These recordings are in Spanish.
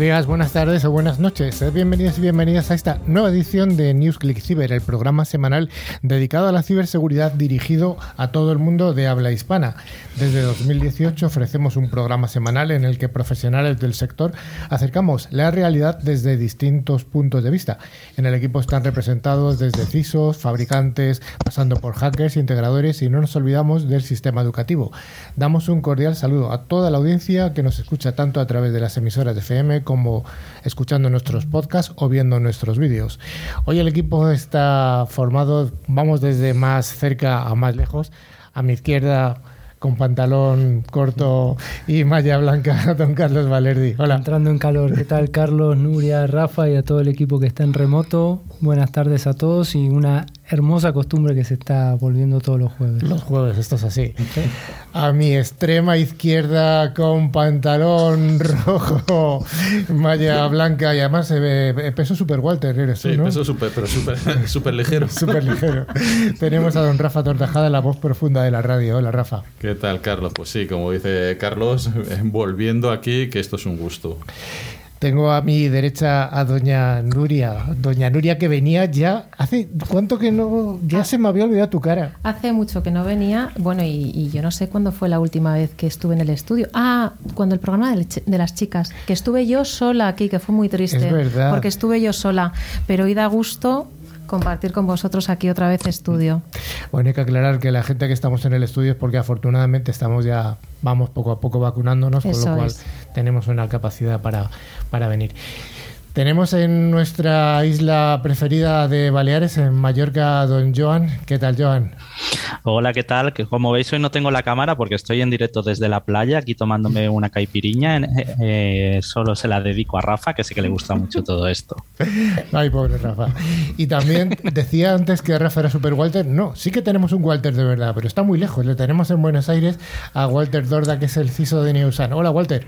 Días, buenas tardes o buenas noches. Bienvenidos y bienvenidas a esta nueva edición de NewsClick Cyber, el programa semanal dedicado a la ciberseguridad dirigido a todo el mundo de habla hispana. Desde 2018 ofrecemos un programa semanal en el que profesionales del sector acercamos la realidad desde distintos puntos de vista. En el equipo están representados desde CISOs, fabricantes, pasando por hackers, integradores y no nos olvidamos del sistema educativo. Damos un cordial saludo a toda la audiencia que nos escucha tanto a través de las emisoras de FM como escuchando nuestros podcasts o viendo nuestros vídeos. Hoy el equipo está formado, vamos desde más cerca a más lejos. A mi izquierda, con pantalón corto y malla blanca, don Carlos Valerdi. Hola. Entrando en calor. ¿Qué tal, Carlos, Nuria, Rafa y a todo el equipo que está en remoto? Buenas tardes a todos y una hermosa costumbre que se está volviendo todos los jueves. Los jueves, esto es así. A mi extrema izquierda con pantalón rojo, malla blanca y además se ve peso super Walter, eres sí, peso super, pero súper super ligero. Súper ligero. Tenemos a don Rafa Tortajada, la voz profunda de la radio. Hola, Rafa. ¿Qué tal, Carlos? Pues sí, como dice Carlos, volviendo aquí, que esto es un gusto. Tengo a mi derecha a doña Nuria. Doña Nuria que venía ya hace cuánto que no ya se me había olvidado tu cara. Hace mucho que no venía. Bueno, y, yo no sé cuándo fue la última vez que estuve en el estudio. Ah, cuando el programa de, de, las chicas, que estuve yo sola aquí, que fue muy triste. Es verdad. Porque estuve yo sola, pero hoy da gusto compartir con vosotros aquí otra vez estudio. Bueno, hay que aclarar que la gente que estamos en el estudio es porque afortunadamente estamos ya, vamos poco a poco vacunándonos, con lo cual tenemos una capacidad para, para venir. Tenemos en nuestra isla preferida de Baleares, en Mallorca, don Joan. ¿Qué tal, Joan? Hola, ¿qué tal? Que como veis hoy no tengo la cámara porque estoy en directo desde la playa, aquí tomándome una caipiriña. Eh, eh, solo se la dedico a Rafa, que sé que le gusta mucho todo esto. Ay, pobre Rafa. Y también decía antes que Rafa era super Walter. No, sí que tenemos un Walter de verdad, pero está muy lejos. Le tenemos en Buenos Aires a Walter Dorda, que es el CISO de Neusan. Hola, Walter.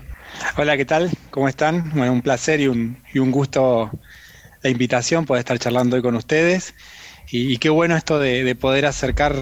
Hola, ¿qué tal? ¿Cómo están? Bueno, un placer y un, y un gusto la invitación, poder estar charlando hoy con ustedes. Y, qué bueno esto de, poder acercar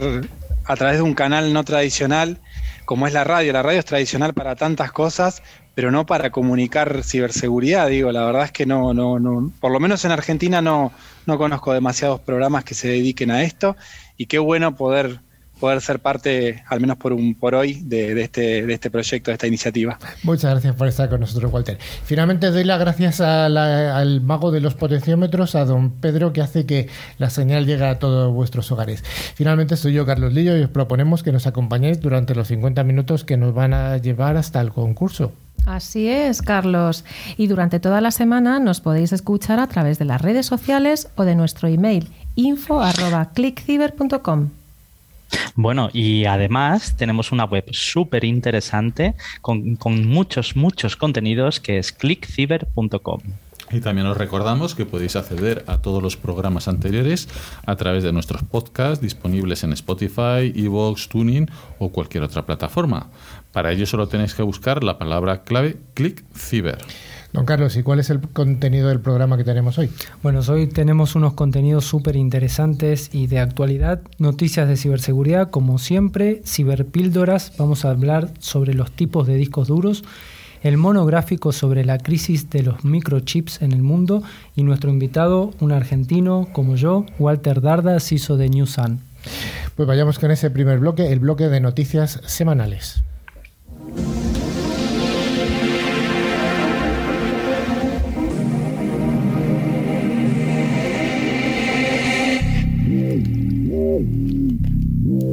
a través de un canal no tradicional, como es la radio. La radio es tradicional para tantas cosas, pero no para comunicar ciberseguridad. Digo, la verdad es que no, no, no, por lo menos en Argentina no, no conozco demasiados programas que se dediquen a esto. Y qué bueno poder poder ser parte, al menos por un por hoy, de, este, de este proyecto, de esta iniciativa. Muchas gracias por estar con nosotros, Walter. Finalmente doy las gracias al mago de los potenciómetros, a don Pedro, que hace que la señal llegue a todos vuestros hogares. Finalmente soy yo, Carlos Lillo, y os proponemos que nos acompañéis durante los 50 minutos que nos van a llevar hasta el concurso. Así es, Carlos. Y durante toda la semana nos podéis escuchar a través de las redes sociales o de nuestro email info.clickciber.com. Bueno, y además tenemos una web súper interesante con, muchos, muchos contenidos que es clickciber.com. Y también os recordamos que podéis acceder a todos los programas anteriores a través de nuestros podcasts disponibles en Spotify, Evox, Tuning o cualquier otra plataforma. Para ello solo tenéis que buscar la palabra clave ClickCiber. Don Carlos, ¿y cuál es el contenido del programa que tenemos hoy? Bueno, hoy tenemos unos contenidos súper interesantes y de actualidad, noticias de ciberseguridad, como siempre, ciberpíldoras, vamos a hablar sobre los tipos de discos duros, el monográfico sobre la crisis de los microchips en el mundo y nuestro invitado, un argentino como yo, Walter Darda, CISO de New Sun. Pues vayamos con ese primer bloque, el bloque de noticias semanales. Whoa!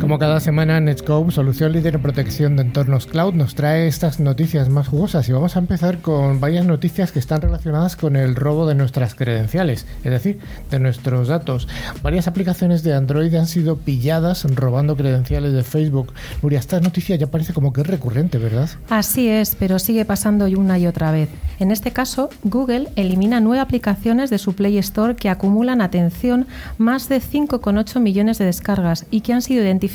Como cada semana, Netscope, solución líder en protección de entornos cloud, nos trae estas noticias más jugosas y vamos a empezar con varias noticias que están relacionadas con el robo de nuestras credenciales, es decir, de nuestros datos. Varias aplicaciones de Android han sido pilladas robando credenciales de Facebook. Nuria, esta noticia ya parece como que es recurrente, ¿verdad? Así es, pero sigue pasando una y otra vez. En este caso, Google elimina nueve aplicaciones de su Play Store que acumulan, atención, más de 5,8 millones de descargas y que han sido identificadas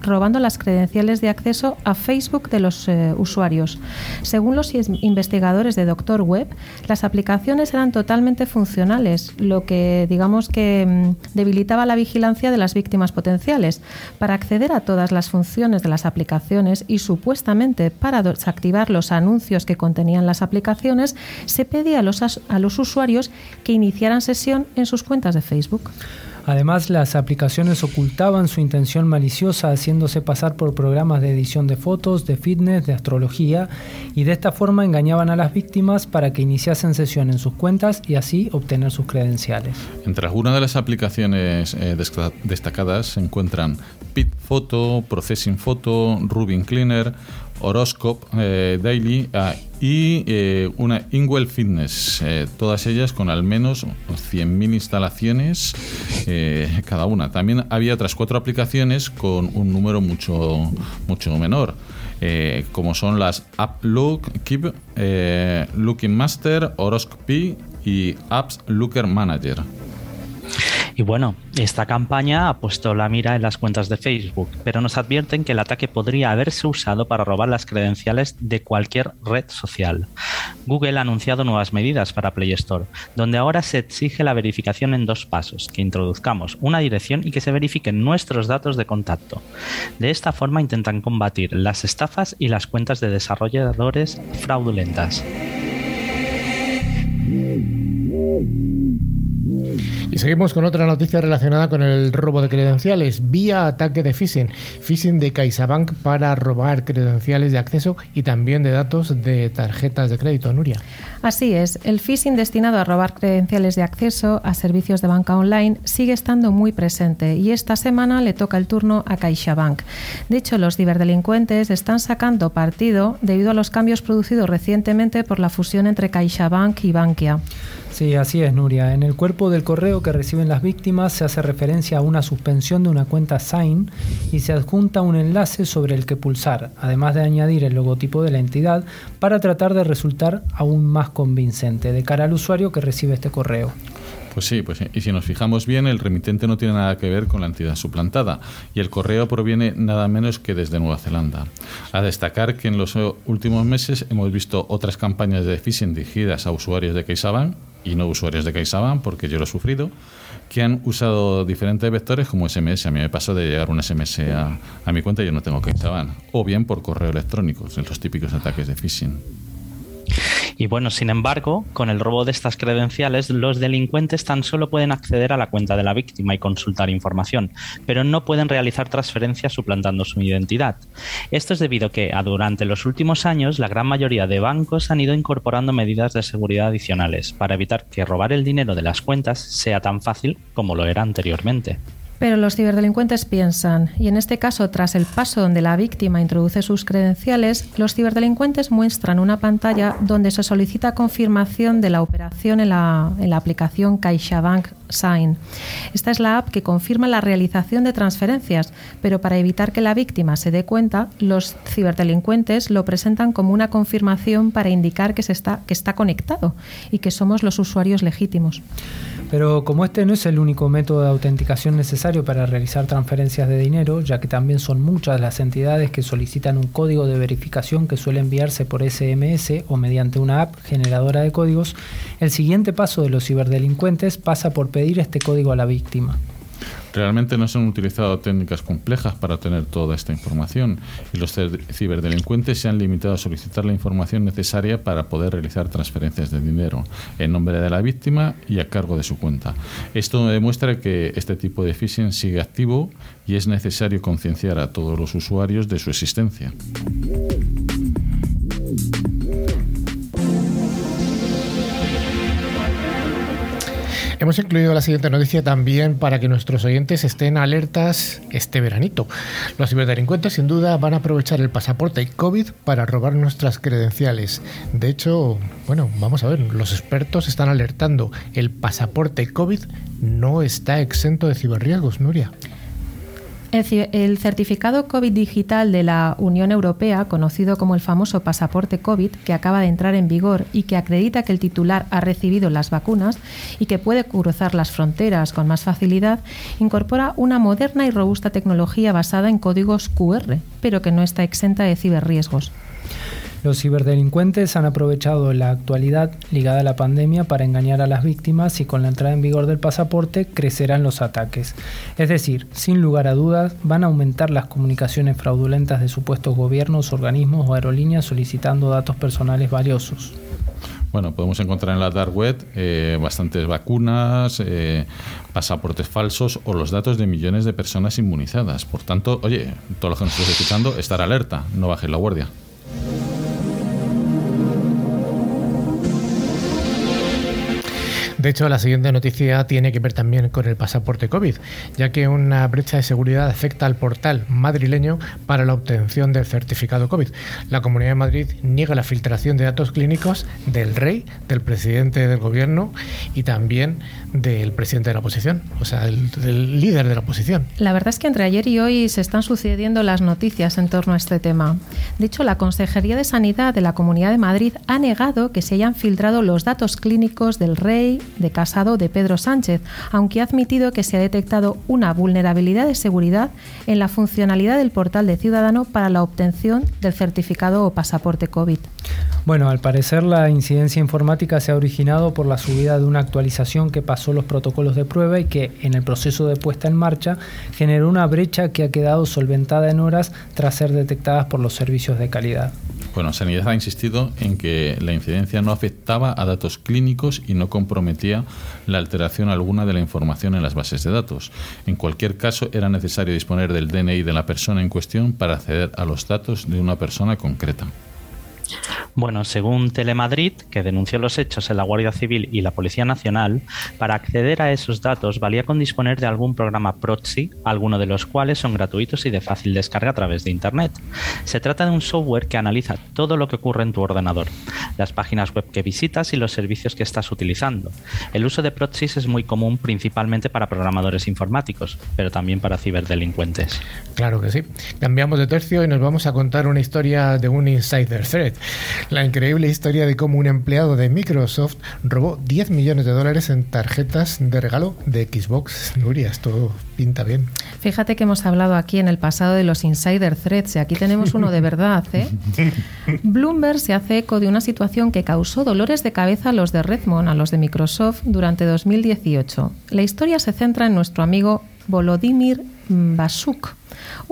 robando las credenciales de acceso a Facebook de los eh, usuarios. Según los investigadores de Doctor Web, las aplicaciones eran totalmente funcionales, lo que digamos que mm, debilitaba la vigilancia de las víctimas potenciales. Para acceder a todas las funciones de las aplicaciones y supuestamente para desactivar los anuncios que contenían las aplicaciones, se pedía a los, a los usuarios que iniciaran sesión en sus cuentas de Facebook. Además, las aplicaciones ocultaban su intención maliciosa haciéndose pasar por programas de edición de fotos, de fitness, de astrología y de esta forma engañaban a las víctimas para que iniciasen sesión en sus cuentas y así obtener sus credenciales. Entre algunas de las aplicaciones eh, destacadas se encuentran Pit Photo, Processing Photo, Rubin Cleaner, Horoscope eh, Daily ah, y eh, una Ingwell Fitness, eh, todas ellas con al menos 100.000 instalaciones cada una. También había otras cuatro aplicaciones con un número mucho, mucho menor. como son las Look Keep, Looking Master, Horoscope y Apps Looker Manager. Y bueno, esta campaña ha puesto la mira en las cuentas de Facebook, pero nos advierten que el ataque podría haberse usado para robar las credenciales de cualquier red social. Google ha anunciado nuevas medidas para Play Store, donde ahora se exige la verificación en dos pasos, que introduzcamos una dirección y que se verifiquen nuestros datos de contacto. De esta forma intentan combatir las estafas y las cuentas de desarrolladores fraudulentas. Y seguimos con otra noticia relacionada con el robo de credenciales vía ataque de phishing. Phishing de CaixaBank para robar credenciales de acceso y también de datos de tarjetas de crédito, Nuria. Así es, el phishing destinado a robar credenciales de acceso a servicios de banca online sigue estando muy presente y esta semana le toca el turno a CaixaBank. De hecho, los ciberdelincuentes están sacando partido debido a los cambios producidos recientemente por la fusión entre CaixaBank y Bankia. Sí, así es, Nuria. En el cuerpo del correo que reciben las víctimas se hace referencia a una suspensión de una cuenta Sign y se adjunta un enlace sobre el que pulsar, además de añadir el logotipo de la entidad para tratar de resultar aún más convincente de cara al usuario que recibe este correo. Pues sí, pues sí. Y si nos fijamos bien, el remitente no tiene nada que ver con la entidad suplantada y el correo proviene nada menos que desde Nueva Zelanda. A destacar que en los últimos meses hemos visto otras campañas de phishing dirigidas a usuarios de CaixaBank y no usuarios de CaixaBank, porque yo lo he sufrido, que han usado diferentes vectores como SMS. A mí me pasó de llegar un SMS a, a mi cuenta y yo no tengo CaixaBank. O bien por correo electrónico, los típicos ataques de phishing. Y bueno, sin embargo, con el robo de estas credenciales, los delincuentes tan solo pueden acceder a la cuenta de la víctima y consultar información, pero no pueden realizar transferencias suplantando su identidad. Esto es debido a que durante los últimos años la gran mayoría de bancos han ido incorporando medidas de seguridad adicionales para evitar que robar el dinero de las cuentas sea tan fácil como lo era anteriormente. Pero los ciberdelincuentes piensan, y en este caso, tras el paso donde la víctima introduce sus credenciales, los ciberdelincuentes muestran una pantalla donde se solicita confirmación de la operación en la, en la aplicación CaixaBank Sign. Esta es la app que confirma la realización de transferencias, pero para evitar que la víctima se dé cuenta, los ciberdelincuentes lo presentan como una confirmación para indicar que, se está, que está conectado y que somos los usuarios legítimos. Pero como este no es el único método de autenticación necesario para realizar transferencias de dinero, ya que también son muchas las entidades que solicitan un código de verificación que suele enviarse por SMS o mediante una app generadora de códigos, el siguiente paso de los ciberdelincuentes pasa por pedir este código a la víctima. Realmente no se han utilizado técnicas complejas para obtener toda esta información y los ciberdelincuentes se han limitado a solicitar la información necesaria para poder realizar transferencias de dinero en nombre de la víctima y a cargo de su cuenta. Esto demuestra que este tipo de phishing sigue activo y es necesario concienciar a todos los usuarios de su existencia. Hemos incluido la siguiente noticia también para que nuestros oyentes estén alertas este veranito. Los ciberdelincuentes sin duda van a aprovechar el pasaporte COVID para robar nuestras credenciales. De hecho, bueno, vamos a ver, los expertos están alertando, el pasaporte COVID no está exento de ciberriesgos, Nuria. El certificado COVID digital de la Unión Europea, conocido como el famoso pasaporte COVID, que acaba de entrar en vigor y que acredita que el titular ha recibido las vacunas y que puede cruzar las fronteras con más facilidad, incorpora una moderna y robusta tecnología basada en códigos QR, pero que no está exenta de ciberriesgos. Los ciberdelincuentes han aprovechado la actualidad ligada a la pandemia para engañar a las víctimas y con la entrada en vigor del pasaporte crecerán los ataques. Es decir, sin lugar a dudas, van a aumentar las comunicaciones fraudulentas de supuestos gobiernos, organismos o aerolíneas solicitando datos personales valiosos. Bueno, podemos encontrar en la dark web eh, bastantes vacunas, eh, pasaportes falsos o los datos de millones de personas inmunizadas. Por tanto, oye, todos los que nos estéis escuchando, estar alerta, no bajéis la guardia. De hecho, la siguiente noticia tiene que ver también con el pasaporte COVID, ya que una brecha de seguridad afecta al portal madrileño para la obtención del certificado COVID. La Comunidad de Madrid niega la filtración de datos clínicos del rey, del presidente del gobierno y también del presidente de la oposición, o sea, del, líder de la oposición. La verdad es que entre ayer y hoy se están sucediendo las noticias en torno a este tema. De hecho, la Consejería de Sanidad de la Comunidad de Madrid ha negado que se hayan filtrado los datos clínicos del rey, de Casado de Pedro Sánchez, aunque ha admitido que se ha detectado una vulnerabilidad de seguridad en la funcionalidad del portal de Ciudadano para la obtención del certificado o pasaporte COVID. Bueno, al parecer la incidencia informática se ha originado por la subida de una actualización que pasó los protocolos de prueba y que en el proceso de puesta en marcha generó una brecha que ha quedado solventada en horas tras ser detectadas por los servicios de calidad. Bueno, Sanidad ha insistido en que la incidencia no afectaba a datos clínicos y no comprometía la alteración alguna de la información en las bases de datos. En cualquier caso, era necesario disponer del DNI de la persona en cuestión para acceder a los datos de una persona concreta. Bueno, según Telemadrid, que denunció los hechos en la Guardia Civil y la Policía Nacional, para acceder a esos datos valía con disponer de algún programa proxy, algunos de los cuales son gratuitos y de fácil descarga a través de Internet. Se trata de un software que analiza todo lo que ocurre en tu ordenador, las páginas web que visitas y los servicios que estás utilizando. El uso de proxies es muy común principalmente para programadores informáticos, pero también para ciberdelincuentes. Claro que sí. Cambiamos de tercio y nos vamos a contar una historia de un insider threat. La increíble historia de cómo un empleado de Microsoft robó 10 millones de dólares en tarjetas de regalo de Xbox. Nuria, esto pinta bien. Fíjate que hemos hablado aquí en el pasado de los insider threats y aquí tenemos uno de verdad. ¿eh? Bloomberg se hace eco de una situación que causó dolores de cabeza a los de Redmond, a los de Microsoft, durante 2018. La historia se centra en nuestro amigo Volodymyr Basuk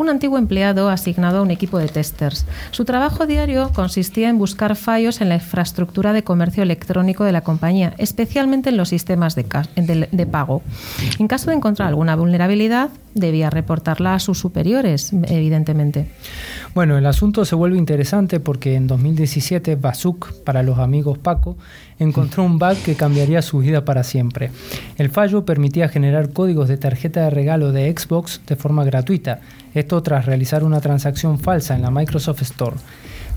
un antiguo empleado asignado a un equipo de testers. Su trabajo diario consistía en buscar fallos en la infraestructura de comercio electrónico de la compañía, especialmente en los sistemas de, pago. En caso de encontrar alguna vulnerabilidad, debía reportarla a sus superiores, evidentemente. Bueno, el asunto se vuelve interesante porque en 2017 Basuk, para los amigos Paco, encontró un bug que cambiaría su vida para siempre. El fallo permitía generar códigos de tarjeta de regalo de Xbox de forma gratuita, esto tras realizar una transacción falsa en la Microsoft Store.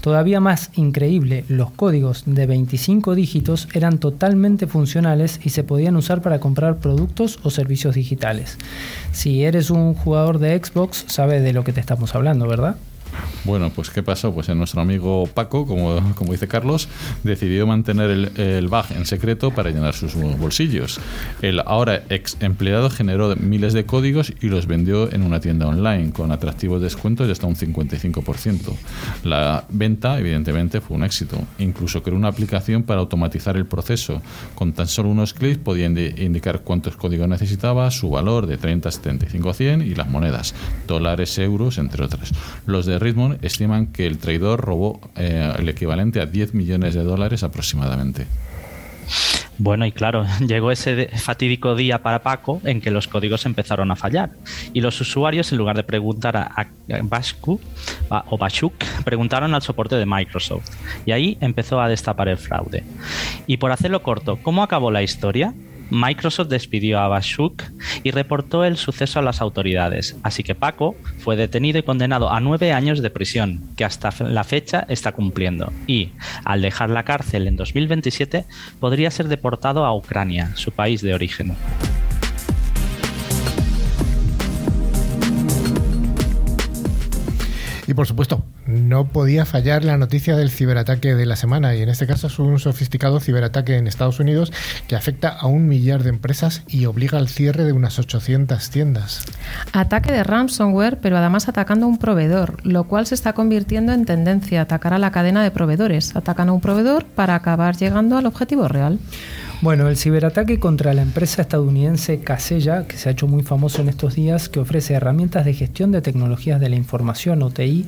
Todavía más increíble, los códigos de 25 dígitos eran totalmente funcionales y se podían usar para comprar productos o servicios digitales. Si eres un jugador de Xbox, sabes de lo que te estamos hablando, ¿verdad? Bueno, pues ¿qué pasó? Pues nuestro amigo Paco, como, como dice Carlos, decidió mantener el, el bug en secreto para llenar sus bolsillos. El ahora ex empleado generó miles de códigos y los vendió en una tienda online con atractivos descuentos de hasta un 55%. La venta, evidentemente, fue un éxito. Incluso creó una aplicación para automatizar el proceso. Con tan solo unos clics podía indicar cuántos códigos necesitaba, su valor de 30, 75, 100 y las monedas, dólares, euros, entre otras. Los de Richmond estiman que el traidor robó eh, el equivalente a 10 millones de dólares aproximadamente. Bueno, y claro, llegó ese fatídico día para Paco en que los códigos empezaron a fallar y los usuarios, en lugar de preguntar a, Bascu o Bashuk, preguntaron al soporte de Microsoft y ahí empezó a destapar el fraude. Y por hacerlo corto, ¿cómo acabó la historia? Microsoft despidió a Bashuk y reportó el suceso a las autoridades, así que Paco fue detenido y condenado a nueve años de prisión, que hasta la fecha está cumpliendo, y, al dejar la cárcel en 2027, podría ser deportado a Ucrania, su país de origen. Y por supuesto, no podía fallar la noticia del ciberataque de la semana, y en este caso es un sofisticado ciberataque en Estados Unidos que afecta a un millar de empresas y obliga al cierre de unas 800 tiendas. Ataque de ransomware, pero además atacando a un proveedor, lo cual se está convirtiendo en tendencia, atacar a la cadena de proveedores. Atacan a un proveedor para acabar llegando al objetivo real. Bueno, el ciberataque contra la empresa estadounidense Casella, que se ha hecho muy famoso en estos días, que ofrece herramientas de gestión de tecnologías de la información, OTI,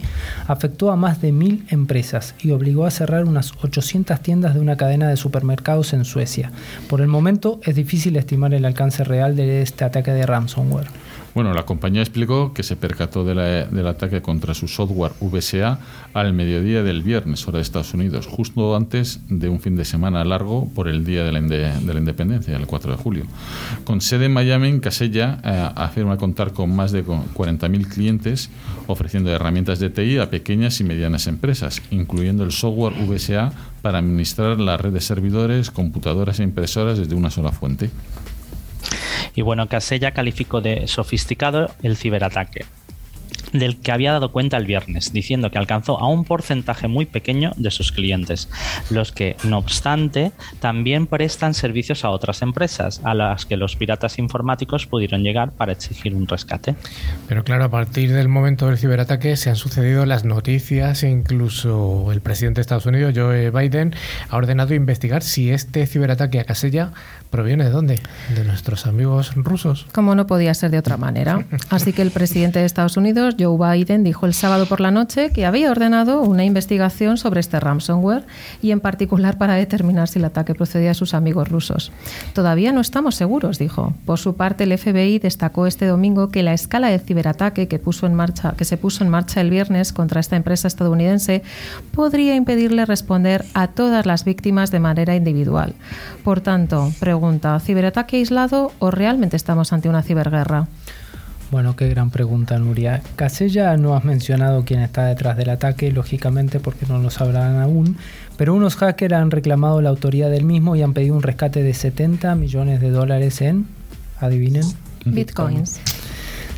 afectó a más de mil empresas y obligó a cerrar unas 800 tiendas de una cadena de supermercados en Suecia. Por el momento es difícil estimar el alcance real de este ataque de ransomware. Bueno, la compañía explicó que se percató del ataque contra su software VSA al mediodía del viernes, hora de Estados Unidos, justo antes de un fin de semana largo por el Día de la, de la Independencia, el 4 de julio. Con sede en Miami, Casella eh, afirma contar con más de 40.000 clientes ofreciendo herramientas de TI a pequeñas y medianas empresas, incluyendo el software VSA para administrar la red de servidores, computadoras e impresoras desde una sola fuente. Y bueno, Casella calificó de sofisticado el ciberataque del que había dado cuenta el viernes, diciendo que alcanzó a un porcentaje muy pequeño de sus clientes, los que, no obstante, también prestan servicios a otras empresas, a las que los piratas informáticos pudieron llegar para exigir un rescate. Pero claro, a partir del momento del ciberataque se han sucedido las noticias e incluso el presidente de Estados Unidos, Joe Biden, ha ordenado investigar si este ciberataque a Casella ¿Proviene de dónde? ¿De nuestros amigos rusos? Como no podía ser de otra manera. Así que el presidente de Estados Unidos, Joe Biden, dijo el sábado por la noche que había ordenado una investigación sobre este ransomware y en particular para determinar si el ataque procedía de sus amigos rusos. Todavía no estamos seguros, dijo. Por su parte, el FBI destacó este domingo que la escala de ciberataque que, puso en marcha, que se puso en marcha el viernes contra esta empresa estadounidense podría impedirle responder a todas las víctimas de manera individual. Por tanto, pregunta ¿ciberataque aislado o realmente estamos ante una ciberguerra? Bueno, qué gran pregunta, Nuria. Casella no has mencionado quién está detrás del ataque, lógicamente porque no lo sabrán aún, pero unos hackers han reclamado la autoría del mismo y han pedido un rescate de 70 millones de dólares en, adivinen, bitcoins.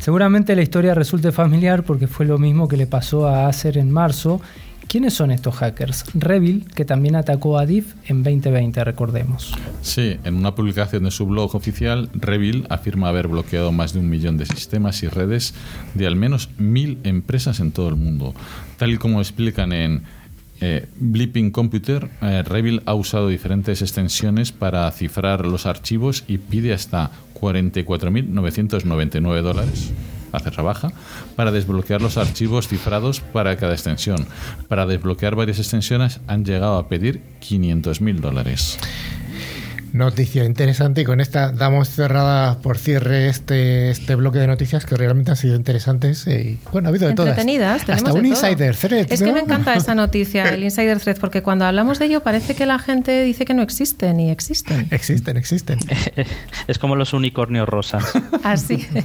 Seguramente la historia resulte familiar porque fue lo mismo que le pasó a Acer en marzo ¿Quiénes son estos hackers? Revil, que también atacó a DIF en 2020, recordemos. Sí, en una publicación de su blog oficial, Revil afirma haber bloqueado más de un millón de sistemas y redes de al menos mil empresas en todo el mundo. Tal y como explican en eh, Blipping Computer, eh, Revil ha usado diferentes extensiones para cifrar los archivos y pide hasta 44.999 dólares hacer baja, para desbloquear los archivos cifrados para cada extensión. Para desbloquear varias extensiones han llegado a pedir 500 mil dólares. Noticia interesante y con esta damos cerrada por cierre este, este bloque de noticias que realmente han sido interesantes y bueno, ha habido de todas. Entretenidas, Hasta un insider thread. Es que me encanta esa noticia, el insider thread, porque cuando hablamos de ello parece que la gente dice que no existen y existen. Existen, existen. es como los unicornios rosas. Así es.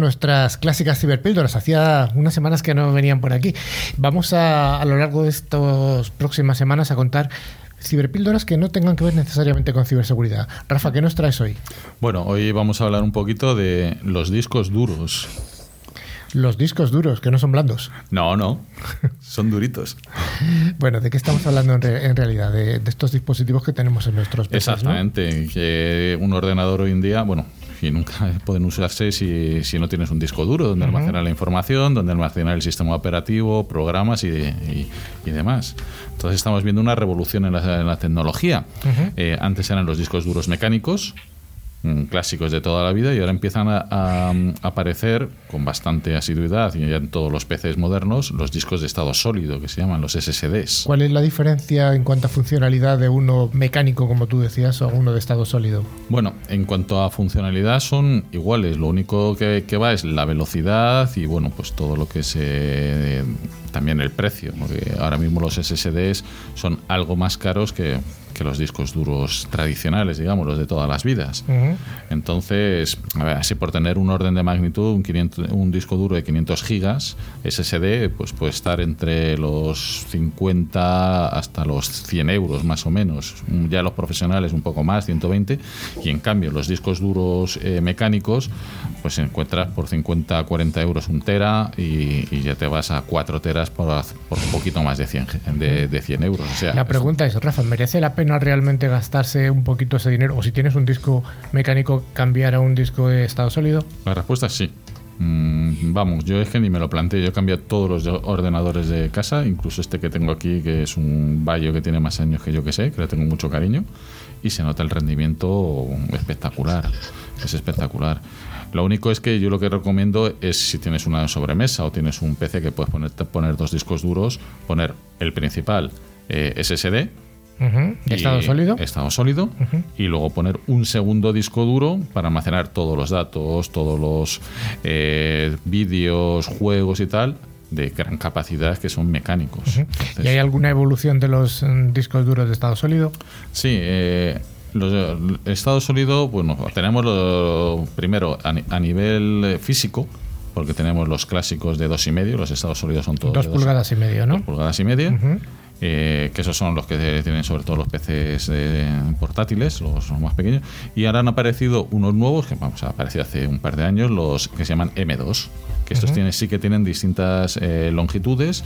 Nuestras clásicas ciberpíldoras. Hacía unas semanas que no venían por aquí. Vamos a, a lo largo de estas próximas semanas a contar ciberpíldoras que no tengan que ver necesariamente con ciberseguridad. Rafa, ¿qué nos traes hoy? Bueno, hoy vamos a hablar un poquito de los discos duros. Los discos duros, que no son blandos. No, no, son duritos. bueno, ¿de qué estamos hablando en, realidad? De, estos dispositivos que tenemos en nuestros PCs, Exactamente, que un ordenador hoy en día, bueno, y nunca pueden usarse si, si no tienes un disco duro donde almacenar la información, donde almacenar el sistema operativo, programas y, y, demás. Entonces estamos viendo una revolución en la, tecnología. Eh, antes eran los discos duros mecánicos, clásicos de toda la vida y ahora empiezan a, a- a aparecer con bastante asiduidad y ya en todos los PCs modernos los discos de estado sólido que se llaman los SSDs. ¿Cuál es la diferencia en cuanto a funcionalidad de uno mecánico, como tú decías, o uno de estado sólido? Bueno, en cuanto a funcionalidad son iguales, lo único que, que va es la velocidad y bueno, pues todo lo que se... también el precio, porque ahora mismo los SSDs son algo más caros que, que los discos duros tradicionales, digamos, los de todas las vidas. Ujú. Entonces, a ver, así por tener un orden de magnitud, un, 500 un disco duro de 500 gigas SSD, pues puede estar entre los 50 hasta los 100 euros más o menos. Mm, Ya los profesionales un poco más, 120. Y en cambio, los discos duros eh, mecánicos, pues encuentras por 50, 40 euros un tera y, y ya te vas a 4 teras por, por un poquito más de 100, ge- de, de 100 euros. O sea, La pregunta es, Rafa, ¿merece la pena realmente gastarse un poquito ese dinero? O si tienes un disco mecánico, cambiar a un disco de estado sólido? La respuesta es sí. Mm, vamos, yo es que ni me lo planteé. Yo he cambiado todos los de- ordenadores de casa, incluso este que tengo aquí, que es un Bayo que tiene más años que yo que sé, que le tengo mucho cariño, y se nota el rendimiento espectacular. Es espectacular. Lo único es que yo lo que recomiendo es si tienes una sobremesa o tienes un PC que puedes poner, poner dos discos duros, poner el principal eh, SSD, Ujú. ¿De y- estado sólido? Estado sólido. Y luego poner un segundo disco duro para almacenar todos los datos, todos los eh, vídeos, juegos y tal, de gran capacidad que son mecánicos. Entonces, ¿Y hay alguna evolución de los mm, discos duros de estado sólido? Sí, eh, los, el estado sólido, bueno, tenemos lo, primero a, ni- a nivel eh, físico, porque tenemos los clásicos de dos y medio, los estados sólidos son todos Dos de pulgadas y medio, ¿no? dos pulgadas y media. Ujú. Eh, que esos son los que tienen sobre todo los PCs de- portátiles, los, los más pequeños. Y ahora han aparecido unos nuevos, que vamos, ha aparecido hace un par de años, los que se llaman M2, que estos tienen, sí que tienen distintas eh, longitudes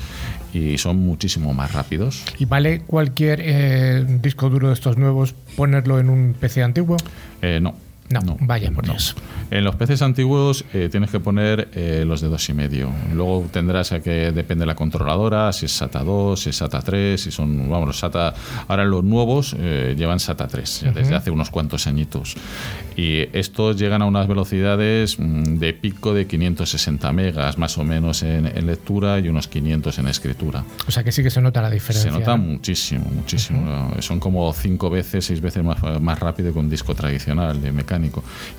y son muchísimo más rápidos. ¿Y vale cualquier eh, disco duro de estos nuevos ponerlo en un PC antiguo? Eh, no. No, vaya por Dios. En los PCs antiguos eh, tienes que poner eh, los de dos y medio. Luego tendrás que depende de la controladora, si es SATA 2, si es SATA 3, si son, vamos, los SATA. Ahora los nuevos eh, llevan SATA 3 ya desde hace unos cuantos añitos. Y estos llegan a unas velocidades mm, de pico de 560 megas más o menos en, en lectura y unos 500 en escritura. O sea que sí que se nota la diferencia. Se nota ¿no? muchísimo, muchísimo. Son como cinco veces, seis veces más, más rápido que un disco tradicional de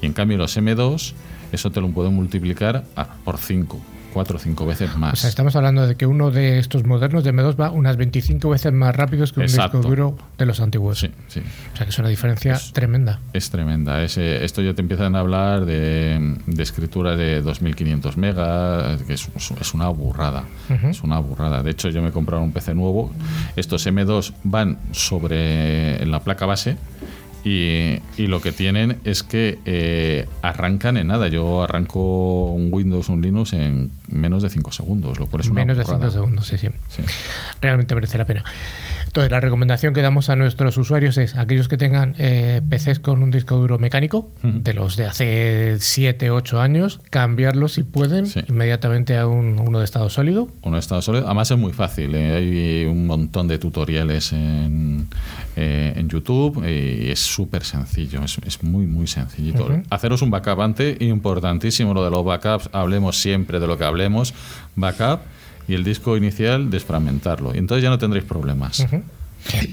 Y en cambio los M2, eso te lo pueden multiplicar a- por cinco, cuatro o cinco veces más. O sea, estamos hablando de que uno de estos modernos de M2 va unas 25 veces más rápido que un Exacto. disco duro de los antiguos. Sí, sí. O sea que es una diferencia tremenda. Es tremenda. Es, esto ya te empiezan a hablar de, de escritura de 2500 megas, que es, es una burrada. Es una burrada. De hecho, yo me he comprado un PC nuevo. Estos M2 van sobre la placa base. Y, y lo que tienen es que eh, arrancan en nada. Yo arranco un Windows, un Linux en menos de 5 segundos, lo cual es una Menos de burrada. 5 segundos, sí, sí. Sí. Realmente merece la pena. Entonces, la recomendación que damos a nuestros usuarios es aquellos que tengan eh, PCs con un disco duro mecánico, de los de hace 7, 8 años, cambiarlos si pueden Sí. inmediatamente a un, uno de estado sólido. Uno de estado sólido. Además es muy fácil. eh, Hay un montón de tutoriales en, eh, en YouTube y es súper sencillo. Es, es muy, muy sencillito. Haceros un backup antes. Importantísimo lo de los backups. Hablemos siempre de lo que hablemos. Backup y el disco inicial desfragmentarlo. Y entonces ya no tendréis problemas.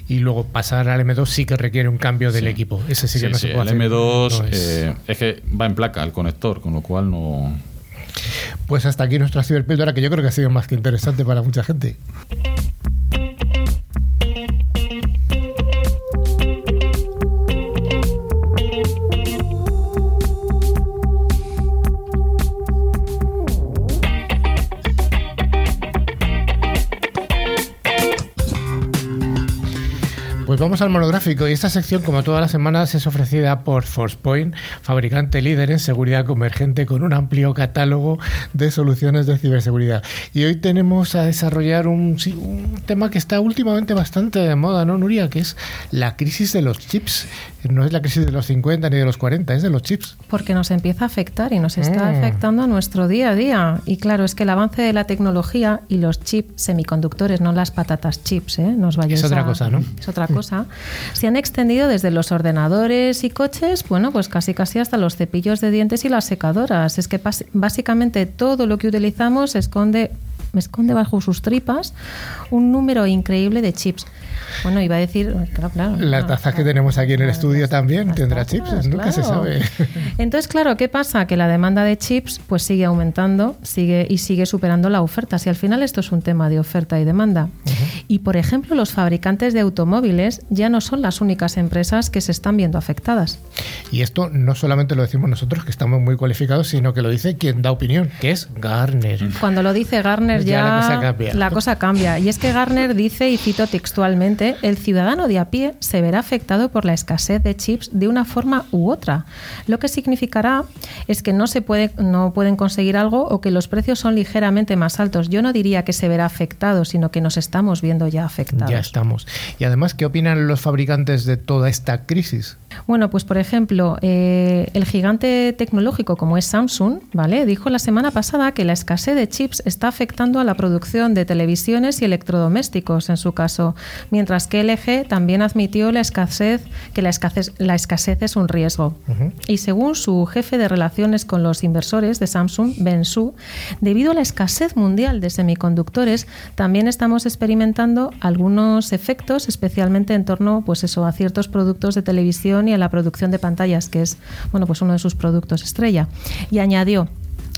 Y luego pasar al M2 sí que requiere un cambio del Sí. equipo. Ese sí que Sí, no sí, se puede el hacer. M2 no es- eh, es que va en placa el conector, con lo cual no... Pues hasta aquí nuestra ciberpíldora, que yo creo que ha sido más que interesante para mucha gente. Pues vamos al monográfico y esta sección, como todas las semanas, es ofrecida por ForcePoint, fabricante líder en seguridad convergente con un amplio catálogo de soluciones de ciberseguridad. Y hoy tenemos a desarrollar un, un tema que está últimamente bastante de moda, ¿no, Nuria? Que es la crisis de los chips. No es la crisis de los 50 ni de los 40, es de los chips. Porque nos empieza a afectar y nos está Mm. afectando a nuestro día a día. Y claro, es que el avance de la tecnología y los chips semiconductores, no las patatas chips, ¿eh? Nos vayáis Es otra a- cosa, ¿no? Es otra cosa. Se han extendido desde los ordenadores y coches, bueno, pues casi casi hasta los cepillos de dientes y las secadoras. Es que básicamente todo lo que utilizamos esconde esconde bajo sus tripas un número increíble de chips. Bueno, iba a decir, claro, claro. La taza que tenemos aquí en el estudio también tendrá chips, nunca se sabe. Entonces, claro, ¿qué pasa? Que la demanda de chips pues sigue aumentando sigue y sigue superando la oferta. Si al final esto es un tema de oferta y demanda. Y, por ejemplo, los fabricantes de automóviles ya no son las únicas empresas que se están viendo afectadas. Y esto no solamente lo decimos nosotros, que estamos muy cualificados, sino que lo dice quien da opinión, que es Garner. Cuando lo dice Garner ya, la, cosa cambia. la cosa cambia. Y es que Garner dice, y cito textualmente, el ciudadano de a pie se verá afectado por la escasez de chips de una forma u otra. Lo que significará es que no se puede, no pueden conseguir algo o que los precios son ligeramente más altos. Yo no diría que se verá afectado, sino que nos estamos viendo ya afectados. Ya estamos. Y además, ¿qué opinan los fabricantes de toda esta crisis? Bueno, pues por ejemplo, eh, el gigante tecnológico como es Samsung, ¿vale? Dijo la semana pasada que la escasez de chips está afectando a la producción de televisiones y electrodomésticos, en su caso, mientras que LG también admitió la escasez, que la escasez, la escasez es un riesgo. Y según su jefe de relaciones con los inversores de Samsung, Ben Su, debido a la escasez mundial de semiconductores, también estamos experimentando algunos efectos, especialmente en torno, pues eso, a ciertos productos de televisión y a la producción de pantallas, que es, bueno, pues uno de sus productos estrella. Y añadió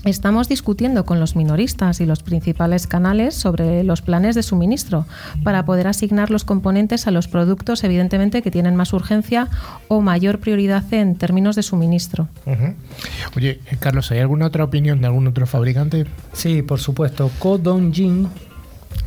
Estamos discutiendo con los minoristas y los principales canales sobre los planes de suministro para poder asignar los componentes a los productos, evidentemente, que tienen más urgencia o mayor prioridad en términos de suministro. Oye, Carlos, ¿hay alguna otra opinión de algún otro fabricante? Sí, por supuesto. Ko Dong-jin,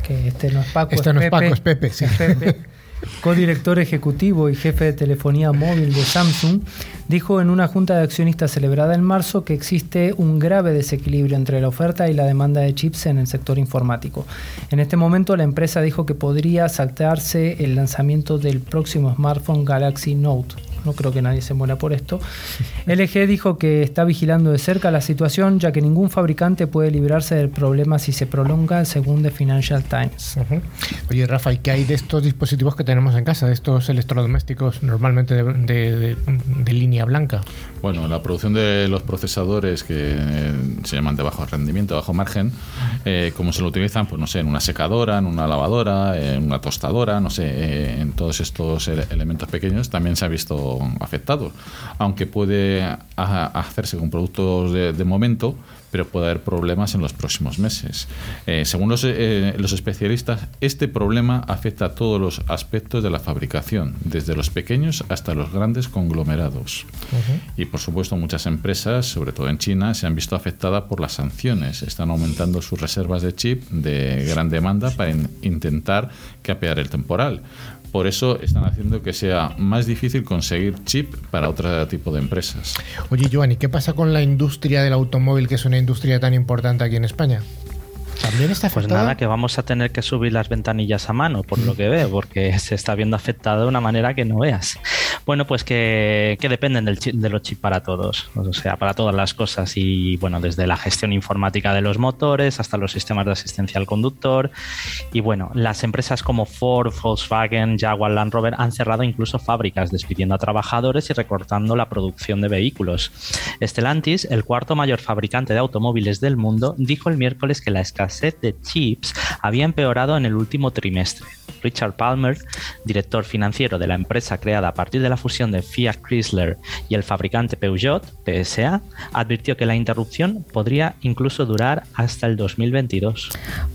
que este no es Paco, este no es Paco, es Pepe. Sí. Pepe codirector ejecutivo y jefe de telefonía móvil de Samsung, dijo en una junta de accionistas celebrada en marzo que existe un grave desequilibrio entre la oferta y la demanda de chips en el sector informático. En este momento la empresa dijo que podría saltarse el lanzamiento del próximo smartphone Galaxy Note no creo que nadie se muera por esto. LG dijo que está vigilando de cerca la situación, ya que ningún fabricante puede librarse del problema si se prolonga, según The Financial Times. Oye, Rafa, ¿y qué hay de estos dispositivos que tenemos en casa, de estos electrodomésticos normalmente de, línea blanca? Bueno, la producción de los procesadores que eh, se llaman de bajo rendimiento, bajo margen, eh, como se lo utilizan, pues no sé, en una secadora, en una lavadora, en una tostadora, no sé, eh, en todos estos elementos pequeños, también se ha visto afectados. Aunque puede hacerse con productos de, momento, pero puede haber problemas en los próximos meses. Eh, según eh, los, especialistas, este problema afecta a todos los aspectos de la fabricación, desde los pequeños hasta los grandes conglomerados. Y por supuesto, muchas empresas, sobre todo en China, se han visto afectadas por las sanciones. Están aumentando sus reservas de chip de gran demanda para intentar capear el temporal por eso están haciendo que sea más difícil conseguir chip para otro tipo de empresas. Oye, Giovanni, ¿qué pasa con la industria del automóvil, que es una industria tan importante aquí en España? ¿También está Pues nada, que vamos a tener que subir las ventanillas a mano, por lo que veo, porque se está viendo afectado de una manera que no veas. Bueno, pues que, dependen del de los chips para todos, o sea, para todas las cosas. Y bueno, desde la gestión informática de los motores hasta los sistemas de asistencia al conductor. Y bueno, las empresas como Ford, Volkswagen, Jaguar, Land Rover han cerrado incluso fábricas, despidiendo a trabajadores y recortando la producción de vehículos. Stellantis, el cuarto mayor fabricante de automóviles del mundo, dijo el miércoles que la escasez de chips había empeorado en el último trimestre. Richard Palmer, director financiero de la empresa creada a partir de la fusión de Fiat Chrysler y el fabricante Peugeot, PSA, advirtió que la interrupción podría incluso durar hasta el 2022.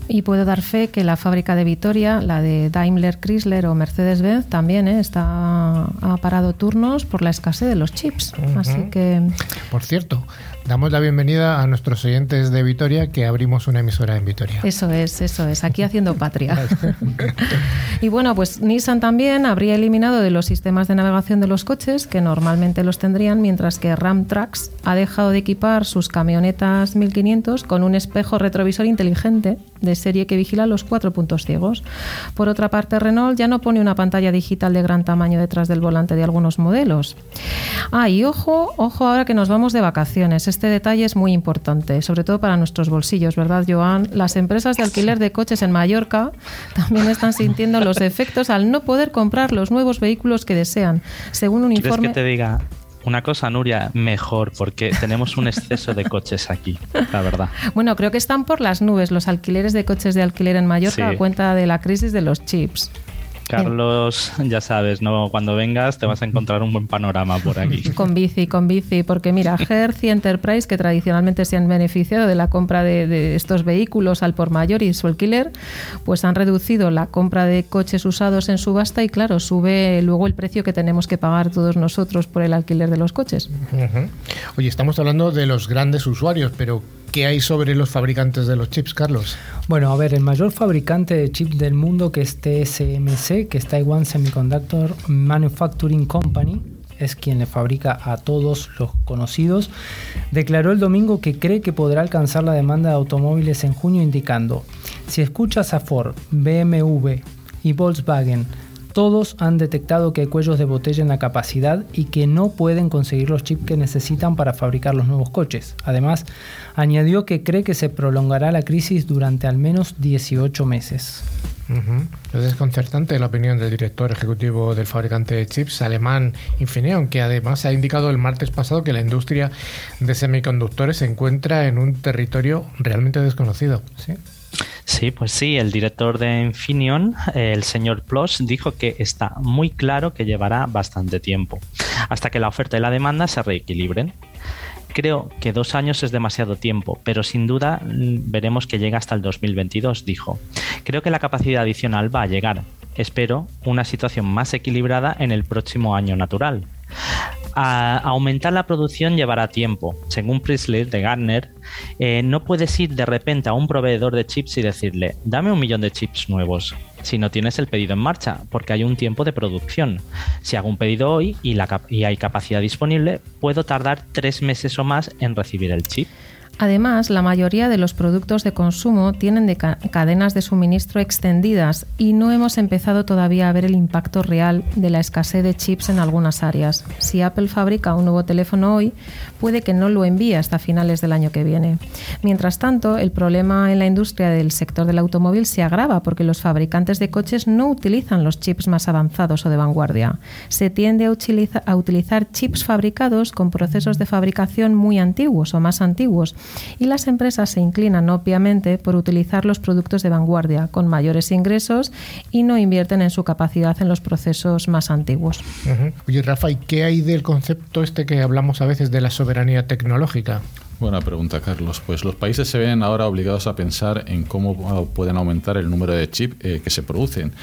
Y puedo dar fe que la fábrica de Vitoria, la de Daimler Chrysler o Mercedes-Benz, también ¿eh? está, ha parado turnos por la escasez de los chips. Así que. Por cierto, Damos la bienvenida a nuestros oyentes de Vitoria que abrimos una emisora en Vitoria. Eso es, eso es, aquí haciendo patria. y bueno, pues Nissan también habría eliminado de los sistemas de navegación de los coches, que normalmente los tendrían, mientras que Ram Trucks ha dejado de equipar sus camionetas 1500 con un espejo retrovisor inteligente de serie que vigila los cuatro puntos ciegos. Por otra parte, Renault ya no pone una pantalla digital de gran tamaño detrás del volante de algunos modelos. Ah, y ojo, ojo ahora que nos vamos de vacaciones. Este detalle es muy importante, sobre todo para nuestros bolsillos, ¿verdad, Joan? Las empresas de alquiler de coches en Mallorca también están sintiendo los efectos al no poder comprar los nuevos vehículos que desean. Según un informe. que te diga una cosa, Nuria, mejor, porque tenemos un exceso de coches aquí, la verdad. Bueno, creo que están por las nubes los alquileres de coches de alquiler en Mallorca a cuenta de la crisis de los chips. Carlos, ya sabes, no cuando vengas te vas a encontrar un buen panorama por aquí. Con bici, con bici, porque mira, Hertz y Enterprise, que tradicionalmente se han beneficiado de la compra de, estos vehículos al por mayor y su alquiler, pues han reducido la compra de coches usados en subasta y claro, sube luego el precio que tenemos que pagar todos nosotros por el alquiler de los coches. Oye, estamos hablando de los grandes usuarios, pero ¿Qué hay sobre los fabricantes de los chips, Carlos? Bueno, a ver, el mayor fabricante de chips del mundo, que es TSMC, que es Taiwan Semiconductor Manufacturing Company, es quien le fabrica a todos los conocidos, declaró el domingo que cree que podrá alcanzar la demanda de automóviles en junio, indicando, si escuchas a Ford, BMW y Volkswagen todos han detectado que hay cuellos de botella en la capacidad y que no pueden conseguir los chips que necesitan para fabricar los nuevos coches. Además, añadió que cree que se prolongará la crisis durante al menos 18 meses. Es desconcertante la opinión del director ejecutivo del fabricante de chips alemán Infineon, que además ha indicado el martes pasado que la industria de semiconductores se encuentra en un territorio realmente desconocido. ¿sí? Sí, pues sí, el director de Infineon, el señor Ploss, dijo que está muy claro que llevará bastante tiempo, hasta que la oferta y la demanda se reequilibren. Creo que dos años es demasiado tiempo, pero sin duda mm, veremos que llega hasta el 2022, dijo. Creo que la capacidad adicional va a llegar. Espero una situación más equilibrada en el próximo año natural. A aumentar la producción llevará tiempo. Según Priestley de Gartner, eh, no puedes ir de repente a un proveedor de chips y decirle, dame un millón de chips nuevos, si no tienes el pedido en marcha, porque hay un tiempo de producción. Si hago un pedido hoy y, y hay capacidad disponible, puedo tardar tres meses o más en recibir el chip. Además, la mayoría de los productos de consumo tienen cadenas de suministro extendidas y no hemos empezado todavía a ver el impacto real de la escasez de chips en algunas áreas. Si Apple fabrica un nuevo teléfono hoy, puede que no lo envíe hasta finales del año que viene. Mientras tanto, el problema en la industria del sector del automóvil se agrava porque los fabricantes de coches no utilizan los chips más avanzados o de vanguardia. Se tiende a, utilizar chips fabricados con procesos de fabricación muy antiguos o más antiguos y las empresas se inclinan obviamente por utilizar los productos de vanguardia con mayores ingresos y no invierten en su capacidad en los procesos más antiguos. Oye, Rafa, ¿y qué hay del concepto este que hablamos a veces de la soberanía tecnológica? Buena pregunta, Carlos. Pues los países se ven ahora obligados a pensar en cómo pueden aumentar el número de chips eh, que se producen.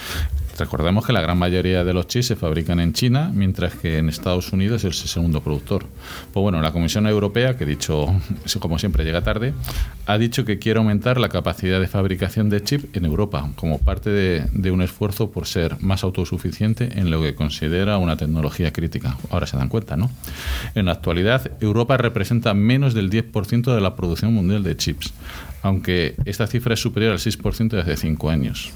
Recordemos que la gran mayoría de los chips se fabrican en China, mientras que en Estados Unidos es el segundo productor. Pues bueno, la Comisión Europea, que dicho, como siempre llega tarde, ha dicho que quiere aumentar la capacidad de fabricación de chips en Europa, como parte de, un esfuerzo por ser más autosuficiente en lo que considera una tecnología crítica. Ahora se dan cuenta, ¿no? En la actualidad, Europa representa menos del 10% de la producción mundial de chips, aunque esta cifra es superior al 6% desde hace cinco años.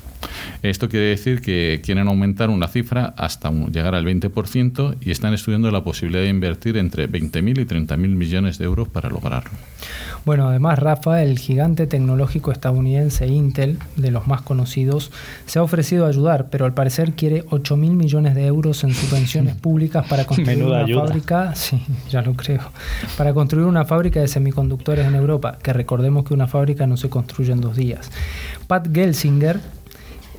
Esto quiere decir que quieren aumentar una cifra hasta llegar al 20% y están estudiando la posibilidad de invertir entre 20.000 y 30.000 millones de euros para lograrlo. Bueno, además Rafa, el gigante tecnológico estadounidense Intel, de los más conocidos, se ha ofrecido a ayudar, pero al parecer quiere 8.000 millones de euros en subvenciones públicas para construir una fábrica, sí, ya lo creo, para construir una fábrica de semiconductores en Europa, que recordemos que una fábrica no se construye en dos días. Pat Gelsinger,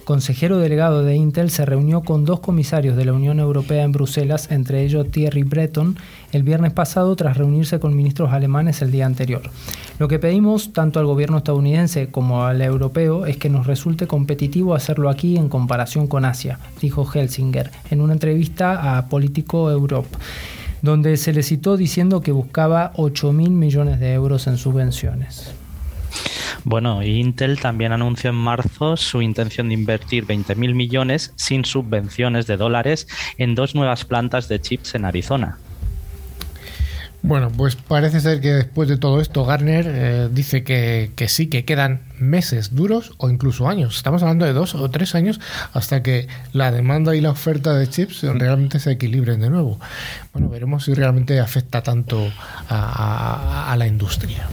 consejero delegado de Intel, se reunió con dos comisarios de la Unión Europea en Bruselas, entre ellos Thierry Breton, el viernes pasado tras reunirse con ministros alemanes el día anterior. Lo que pedimos tanto al gobierno estadounidense como al europeo es que nos resulte competitivo hacerlo aquí en comparación con Asia, dijo Helsinger en una entrevista a Politico Europe donde se le citó diciendo que buscaba 8 mil millones de euros en subvenciones. Bueno, Intel también anunció en marzo su intención de invertir 20.000 millones sin subvenciones de dólares en dos nuevas plantas de chips en Arizona. Bueno, pues parece ser que después de todo esto, Garner eh, dice que, sí, que quedan meses duros o incluso años. Estamos hablando de dos o tres años hasta que la demanda y la oferta de chips realmente se equilibren de nuevo. Bueno, veremos si realmente afecta tanto a la industria.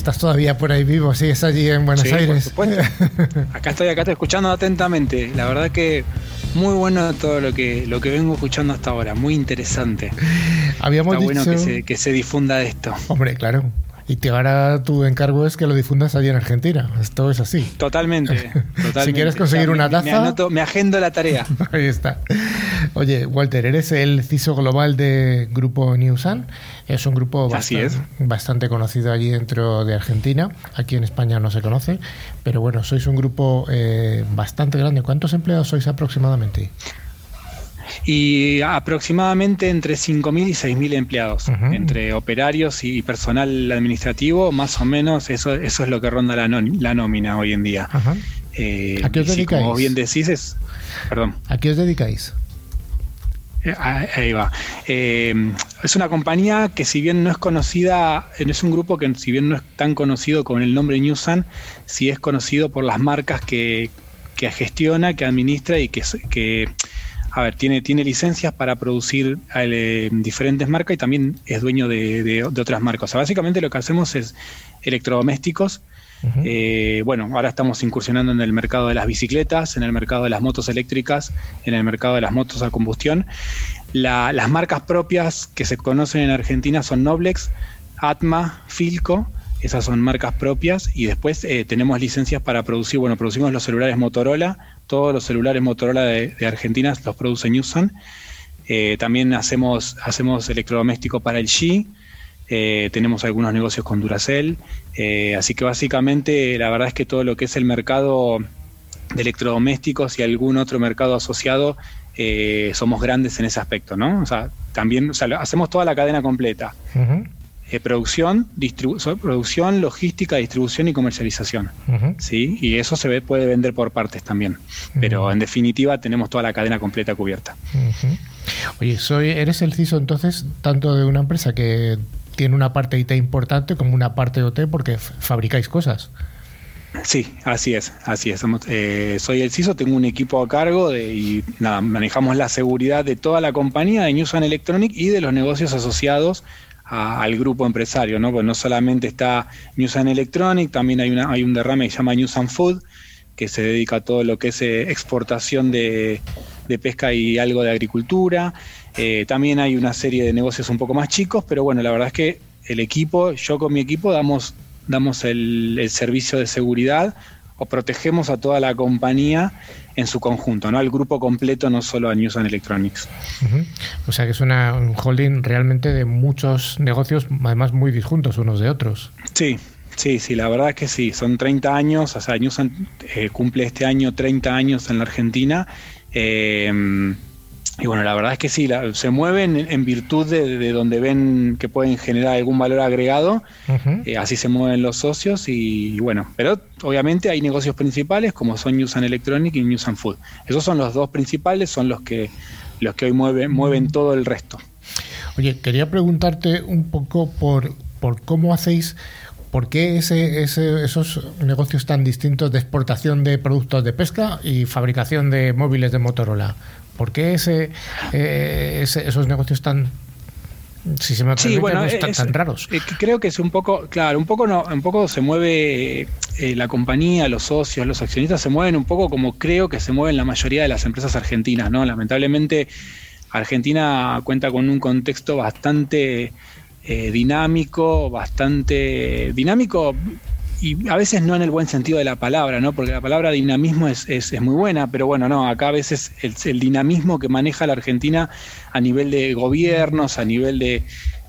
¿Estás todavía por ahí vivo? ¿Sigues allí en Buenos sí, Aires? Por supuesto. Acá estoy, acá estoy escuchando atentamente. La verdad que muy bueno todo lo que, lo que vengo escuchando hasta ahora. Muy interesante. Habíamos Está dicho... bueno que se, que se difunda esto. Hombre, claro. Y que ahora tu encargo es que lo difundas allí en Argentina. Esto es así. Totalmente. totalmente. si quieres conseguir una taza. Me, anoto, me agendo la tarea. Ahí está. Oye, Walter, eres el CISO global de Grupo Newsan. Es un grupo bastante, es. bastante conocido allí dentro de Argentina. Aquí en España no se conoce. Pero bueno, sois un grupo eh, bastante grande. ¿Cuántos empleados sois aproximadamente? Y aproximadamente entre 5.000 y 6.000 empleados, entre operarios y personal administrativo, más o menos eso, eso es lo que ronda la, la nómina hoy en día. Ajá. Eh, ¿A qué os dedicáis? como bien decís, es... Perdón. ¿A qué os dedicáis? Eh, Ahí va. Eh, es una compañía que si bien no es conocida, eh, es un grupo que si bien no es tan conocido con el nombre Newsan, sí es conocido por las marcas que, que gestiona, que administra y que, que a ver, tiene, tiene licencias para producir eh, diferentes marcas y también es dueño de, de- de otras marcas. O sea, básicamente lo que hacemos es electrodomésticos. Eh, bueno, ahora estamos incursionando en el mercado de las bicicletas, en el mercado de las motos eléctricas, en el mercado de las motos a combustión. La- las marcas propias que se conocen en Argentina son Noblex, Atma, Filco, esas son marcas propias y después eh, tenemos licencias para producir, bueno, producimos los celulares Motorola, todos los celulares Motorola de, Argentina los produce Newson. Eh, también hacemos, hacemos electrodoméstico para el G, eh, tenemos algunos negocios con Duracell, así que básicamente la verdad es que todo lo que es el mercado de electrodomésticos y algún otro mercado asociado, somos grandes en ese aspecto, ¿no? O sea, también hacemos toda la cadena completa. Ujú, Eh, producción, producción, logística, distribución y comercialización. ¿sí? Y eso se ve, puede vender por partes también. Pero en definitiva tenemos toda la cadena completa cubierta. Oye, soy, eres el CISO entonces tanto de una empresa que tiene una parte IT importante como una parte OT porque fabricáis cosas. Sí, así es, así es. Somos, eh, soy el CISO, tengo un equipo a cargo de, y nada, manejamos la seguridad de toda la compañía de News and Electronic y de los negocios asociados al grupo empresario, ¿no? Pues no solamente está News and Electronic, también hay, una, hay un derrame que se llama News and Food, que se dedica a todo lo que es eh, exportación de, de pesca y algo de agricultura. Eh, también hay una serie de negocios un poco más chicos, pero bueno, la verdad es que el equipo, yo con mi equipo damos, damos el, el servicio de seguridad o protegemos a toda la compañía en su conjunto, ¿no? Al grupo completo, no solo a News and Electronics. O sea que es una, un holding realmente de muchos negocios, además muy disjuntos unos de otros. Sí, sí, sí, la verdad es que sí, son 30 años, o sea, Newsan eh, cumple este año 30 años en la Argentina. eh, y bueno, la verdad es que sí, la- se mueven en, virtud de, de donde ven que pueden generar algún valor agregado, eh, así se mueven los socios y, bueno, pero obviamente hay negocios principales como son News and Electronic y News and Food. Esos son los dos principales, son los que, los que hoy mueven, mueven todo el resto. Oye, quería preguntarte un poco por, por cómo hacéis, por qué ese, ese- esos negocios tan distintos de exportación de productos de pesca y fabricación de móviles de Motorola. ¿Por qué ese, eh, ese- esos negocios tan, si se me Sí, bueno, tan, es- tan raros? eh, creo que es un poco, claro, un poco no, un poco se mueve eh, la compañía, los socios, los accionistas se mueven un poco como creo que se mueven la mayoría de las empresas argentinas, ¿no? Lamentablemente Argentina cuenta con un contexto bastante eh, dinámico, bastante dinámico y a veces no en el buen sentido de la palabra, ¿no? Porque la palabra dinamismo es, es, es muy buena, pero bueno, no, acá a veces el, el dinamismo que maneja la Argentina a nivel de gobiernos, a nivel de,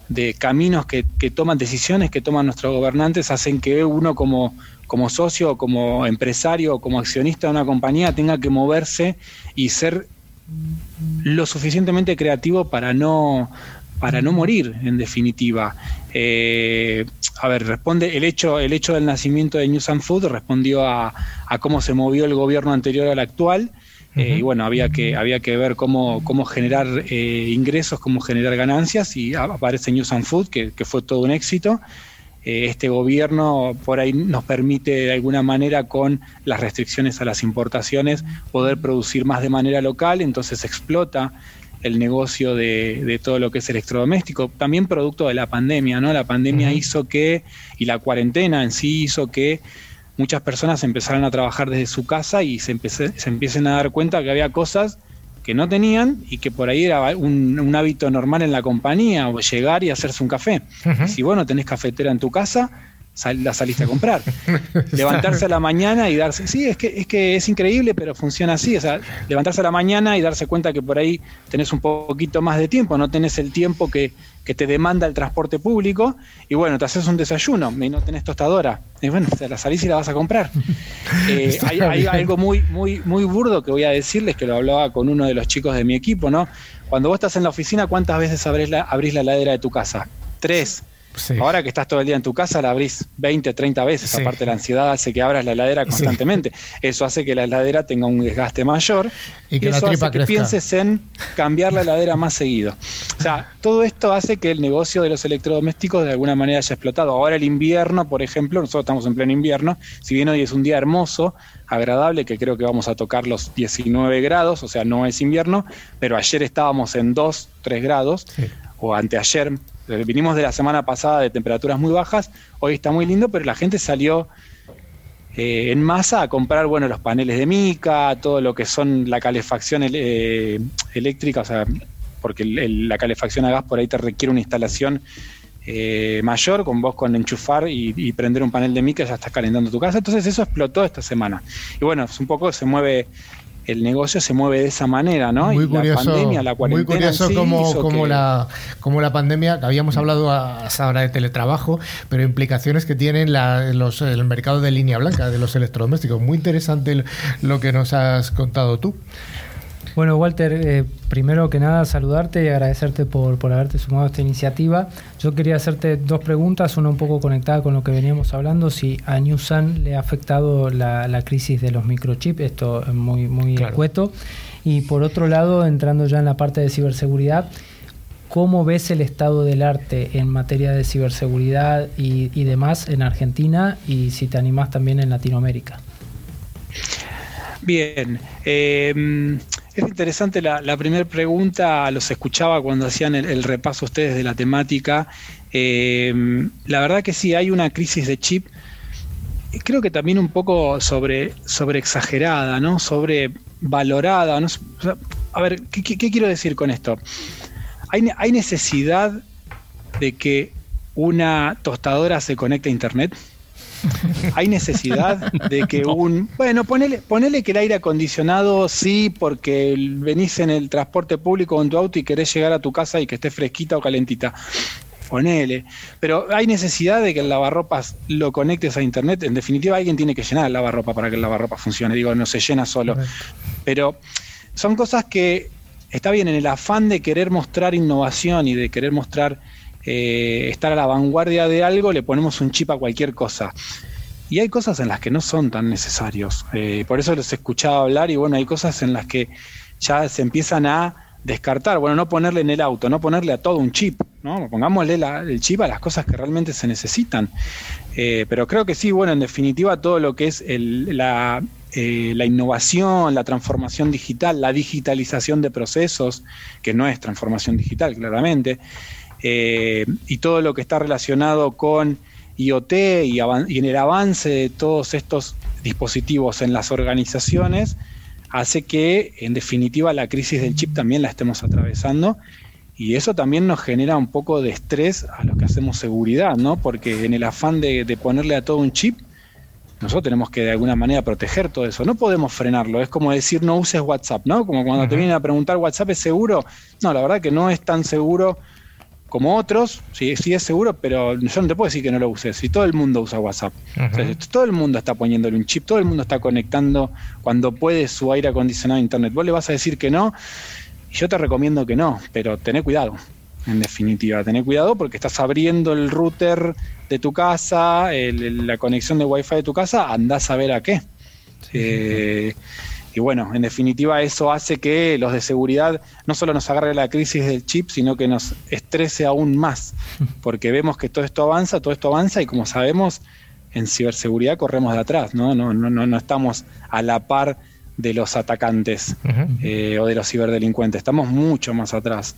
de caminos que, que toman decisiones que toman nuestros gobernantes hacen que uno como, como socio, como empresario, como accionista de una compañía, tenga que moverse y ser lo suficientemente creativo para no, para no morir, en definitiva. Eh, a ver, responde el hecho, el hecho del nacimiento de News and Food respondió a, cómo se movió el gobierno anterior al actual. Eh, y bueno, había que, había que ver cómo, cómo generar eh, ingresos, cómo generar ganancias, y aparece News and Food, que, fue todo un éxito. este gobierno por ahí nos permite de alguna manera con las restricciones a las importaciones poder producir más de manera local, entonces explota el negocio de, todo lo que es electrodoméstico, también producto de la pandemia, ¿no? La pandemia hizo que, y la cuarentena en sí hizo que muchas personas empezaran a trabajar desde su casa y se, se empiecen a dar cuenta que había cosas que no tenían y que por ahí era un, hábito normal en la compañía, o llegar y hacerse un café. Si vos no tenés cafetera en tu casa, la saliste a comprar. levantarse a la mañana y darse, sí, es que, es que es increíble, pero funciona así, o sea, levantarse a la mañana y darse cuenta que por ahí tenés un poquito más de tiempo, no tenés el tiempo que, te demanda el transporte público, y bueno, te haces un desayuno y no tenés tostadora, y bueno, te la salís y la vas a comprar. Eh, hay, algo muy, muy, muy burdo que voy a decirles, que lo hablaba con uno de los chicos de mi equipo, ¿no? Cuando vos estás en la oficina, ¿cuántas veces abrís la, abrís la heladera de tu casa? Tres. Ahora que estás todo el día en tu casa, la abrís 20, 30 veces. Aparte, Aparte, la ansiedad hace que abras la heladera constantemente. Eso hace que la heladera tenga un desgaste mayor. Y que eso hace que pienses en cambiar la heladera más seguido. O sea, todo esto hace que el negocio de los electrodomésticos de alguna manera haya explotado. Ahora, el invierno, por ejemplo, nosotros estamos en pleno invierno. Si bien hoy es un día hermoso, agradable, que creo que vamos a tocar los 19 grados, o sea, no es invierno, pero ayer estábamos en 2, 3 grados, o anteayer vinimos de la semana pasada de temperaturas muy bajas, hoy está muy lindo, pero la gente salió eh, en masa a comprar bueno, los paneles de mica, todo lo que son la calefacción eh, eléctrica, o sea, porque la calefacción a gas por ahí te requiere una instalación mayor, con vos con enchufar y, y, prender un panel de mica ya estás calentando tu casa. Entonces eso explotó esta semana. Y bueno, es un poco se mueve el negocio se mueve de esa manera, ¿no? Muy curioso, la pandemia, la muy curioso como, la, como la pandemia, habíamos hablado ahora de teletrabajo, pero implicaciones que tienen los, el mercado de línea blanca, de los electrodomésticos. Muy interesante lo que nos has contado tú. Bueno, Walter, eh, primero que nada saludarte y agradecerte por, por haberte sumado a esta iniciativa. Yo quería hacerte dos preguntas, una un poco conectada con lo que veníamos hablando, si a Newsan le ha afectado la, crisis de los microchips, esto es muy, muy escueto. Y por otro lado, entrando ya en la parte de ciberseguridad, ¿cómo ves el estado del arte en materia de ciberseguridad y, y demás en Argentina y si te animás también en Latinoamérica? Bien, eh, es interesante la, primera pregunta, los escuchaba cuando hacían el, repaso ustedes de la temática. Eh, la verdad que sí, hay una crisis de chip, creo que también un poco sobre, sobre exagerada, ¿no? Sobrevalorada. ¿no? a ver, ¿qué, quiero decir con esto? Hay necesidad de que una tostadora se conecte a Internet. Hay necesidad de que un... Bueno, ponele, ponele que el aire acondicionado sí, porque venís en el transporte público en tu auto y querés llegar a tu casa y que esté fresquita o calentita. Ponele. Pero hay necesidad de que el lavarropas lo conectes a internet. En definitiva, alguien tiene que llenar el lavarropa para que el lavarropa funcione. Digo, no se llena solo. Pero son cosas que está bien en el afán de querer mostrar innovación y de querer mostrar eh, estar a la vanguardia de algo, le ponemos un chip a cualquier cosa. Y hay cosas en las que no son tan necesarios. Eh, por eso los escuchaba hablar y bueno, hay cosas en las que ya se empiezan a descartar, bueno, no ponerle en el auto, no ponerle a todo un chip, ¿no? Pongámosle el chip a las cosas que realmente se necesitan. Eh, pero creo que sí, bueno, en definitiva todo lo que es la, la, innovación, la transformación digital, la digitalización de procesos, que no es transformación digital, claramente, eh, y todo lo que está relacionado con IoT y, en el avance de todos estos dispositivos en las organizaciones hace que en definitiva la crisis del chip también la estemos atravesando y eso también nos genera un poco de estrés a los que hacemos seguridad, ¿no? Porque en el afán de, ponerle a todo un chip, nosotros tenemos que de alguna manera proteger todo eso. No podemos frenarlo. Es como decir no uses WhatsApp, ¿no? Como cuando te vienen a preguntar WhatsApp es seguro. No, la verdad que no es tan seguro como otros, sí, sí es seguro, pero yo no te puedo decir que no lo uses. Si todo el mundo usa WhatsApp, todo el mundo está poniéndole un chip, todo el mundo está conectando cuando puede su aire acondicionado a Internet. Vos le vas a decir que no, y yo te recomiendo que no, pero tené cuidado, en definitiva, tené cuidado porque estás abriendo el router de tu casa, la conexión de Wi-Fi de tu casa, andás a ver a qué. Eh, y bueno, en definitiva eso hace que los de seguridad no solo nos agarre la crisis del chip, sino que nos estrese aún más, porque vemos que todo esto avanza, todo esto avanza y como sabemos, en ciberseguridad corremos de atrás, ¿no? No, no, no, estamos a la par de los atacantes eh, o de los ciberdelincuentes, estamos mucho más atrás.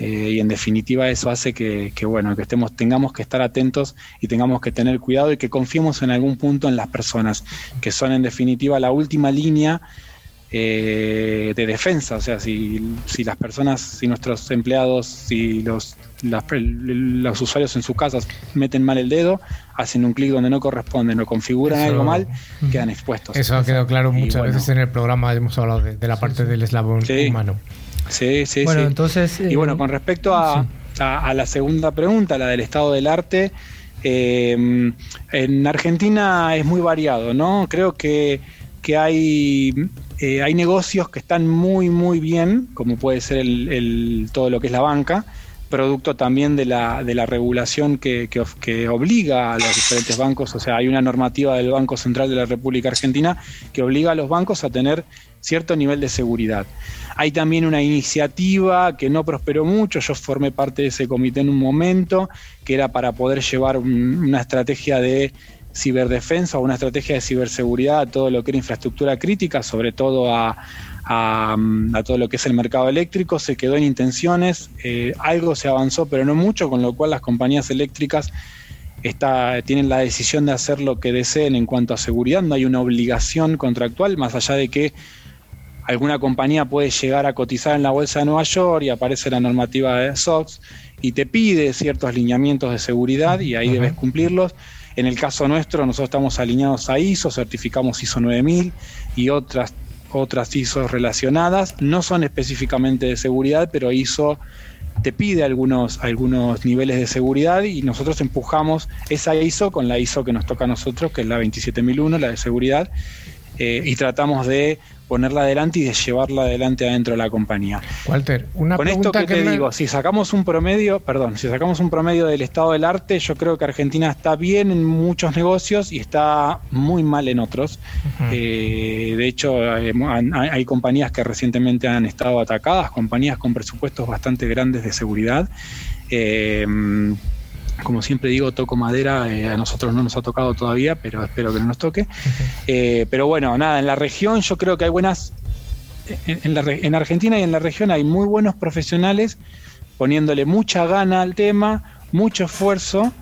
Eh, y en definitiva eso hace que, bueno que estemos tengamos que estar atentos y tengamos que tener cuidado y que confiemos en algún punto en las personas que son en definitiva la última línea eh, de defensa. O sea, si, si, las personas, si nuestros empleados, si los, los usuarios en sus casas meten mal el dedo, hacen un clic donde no corresponden o configuran algo mal, quedan expuestos. Eso ha quedado claro muchas veces en el programa, hemos hablado de, la parte del eslabón humano. Sí, sí, bueno, Entonces, y bueno, eh, con respecto a, a, la segunda pregunta, la del estado del arte, eh, en Argentina es muy variado, ¿no? Creo que, que hay eh, hay negocios que están muy, muy bien, como puede ser todo lo que es la banca, producto también de la, regulación que, obliga a los diferentes bancos, o sea, hay una normativa del Banco Central de la República Argentina que obliga a los bancos a tener cierto nivel de seguridad. Hay también una iniciativa que no prosperó mucho, yo formé parte de ese comité en un momento, que era para poder llevar una estrategia de ciberdefensa o una estrategia de ciberseguridad a todo lo que era infraestructura crítica, sobre todo a, todo lo que es el mercado eléctrico, se quedó en intenciones, eh, algo se avanzó, pero no mucho, con lo cual las compañías eléctricas está, tienen la decisión de hacer lo que deseen en cuanto a seguridad, no hay una obligación contractual, más allá de que alguna compañía puede llegar a cotizar en la bolsa de Nueva York y aparece la normativa de SOX y te pide ciertos lineamientos de seguridad y ahí debes cumplirlos en el caso nuestro, nosotros estamos alineados a ISO, certificamos ISO 9000 y otras, otras ISO relacionadas. No son específicamente de seguridad, pero ISO te pide algunos, algunos niveles de seguridad y nosotros empujamos esa ISO con la ISO que nos toca a nosotros, que es la 27001, la de seguridad, eh, y tratamos de ponerla adelante y de llevarla adelante adentro de la compañía. Walter, una Con esto que, te digo, si sacamos un promedio, perdón, si sacamos un promedio del estado del arte, yo creo que Argentina está bien en muchos negocios y está muy mal en otros. Eh, de hecho, hay, compañías que recientemente han estado atacadas, compañías con presupuestos bastante grandes de seguridad. Eh, como siempre digo, toco madera, eh, a nosotros no nos ha tocado todavía, pero espero que no nos toque. Eh, pero bueno, nada, en la región yo creo que hay buenas, en, en Argentina y en la región hay muy buenos profesionales poniéndole mucha gana al tema, mucho esfuerzo,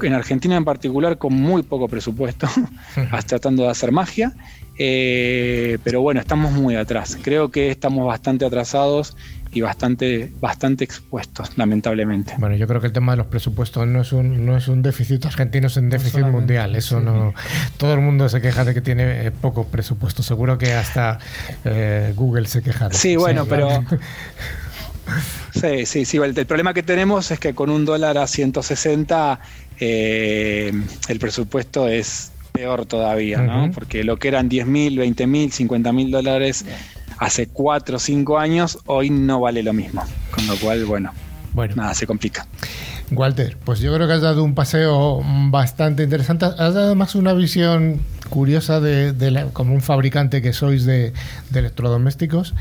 en Argentina en particular con muy poco presupuesto, tratando de hacer magia. Eh, pero bueno, estamos muy atrás. Creo que estamos bastante atrasados y bastante, bastante expuestos, lamentablemente. Bueno, yo creo que el tema de los presupuestos no es un, no es un déficit argentino, es un déficit mundial. Eso no. Todo el mundo se queja de que tiene eh, poco presupuesto. Seguro que hasta eh, Google se queja. De sí, bueno, pero. Sí, sí, sí. El, problema que tenemos es que con un dólar a 160 eh, el presupuesto es peor todavía, ¿no? Porque lo que eran 10 mil, 20 mil, 50 mil dólares hace cuatro o cinco años, hoy no vale lo mismo. Con lo cual, bueno, bueno. nada, se complica. Walter, pues yo creo que has dado un paseo bastante interesante. Has dado más una visión curiosa de, como un fabricante que sois de, electrodomésticos.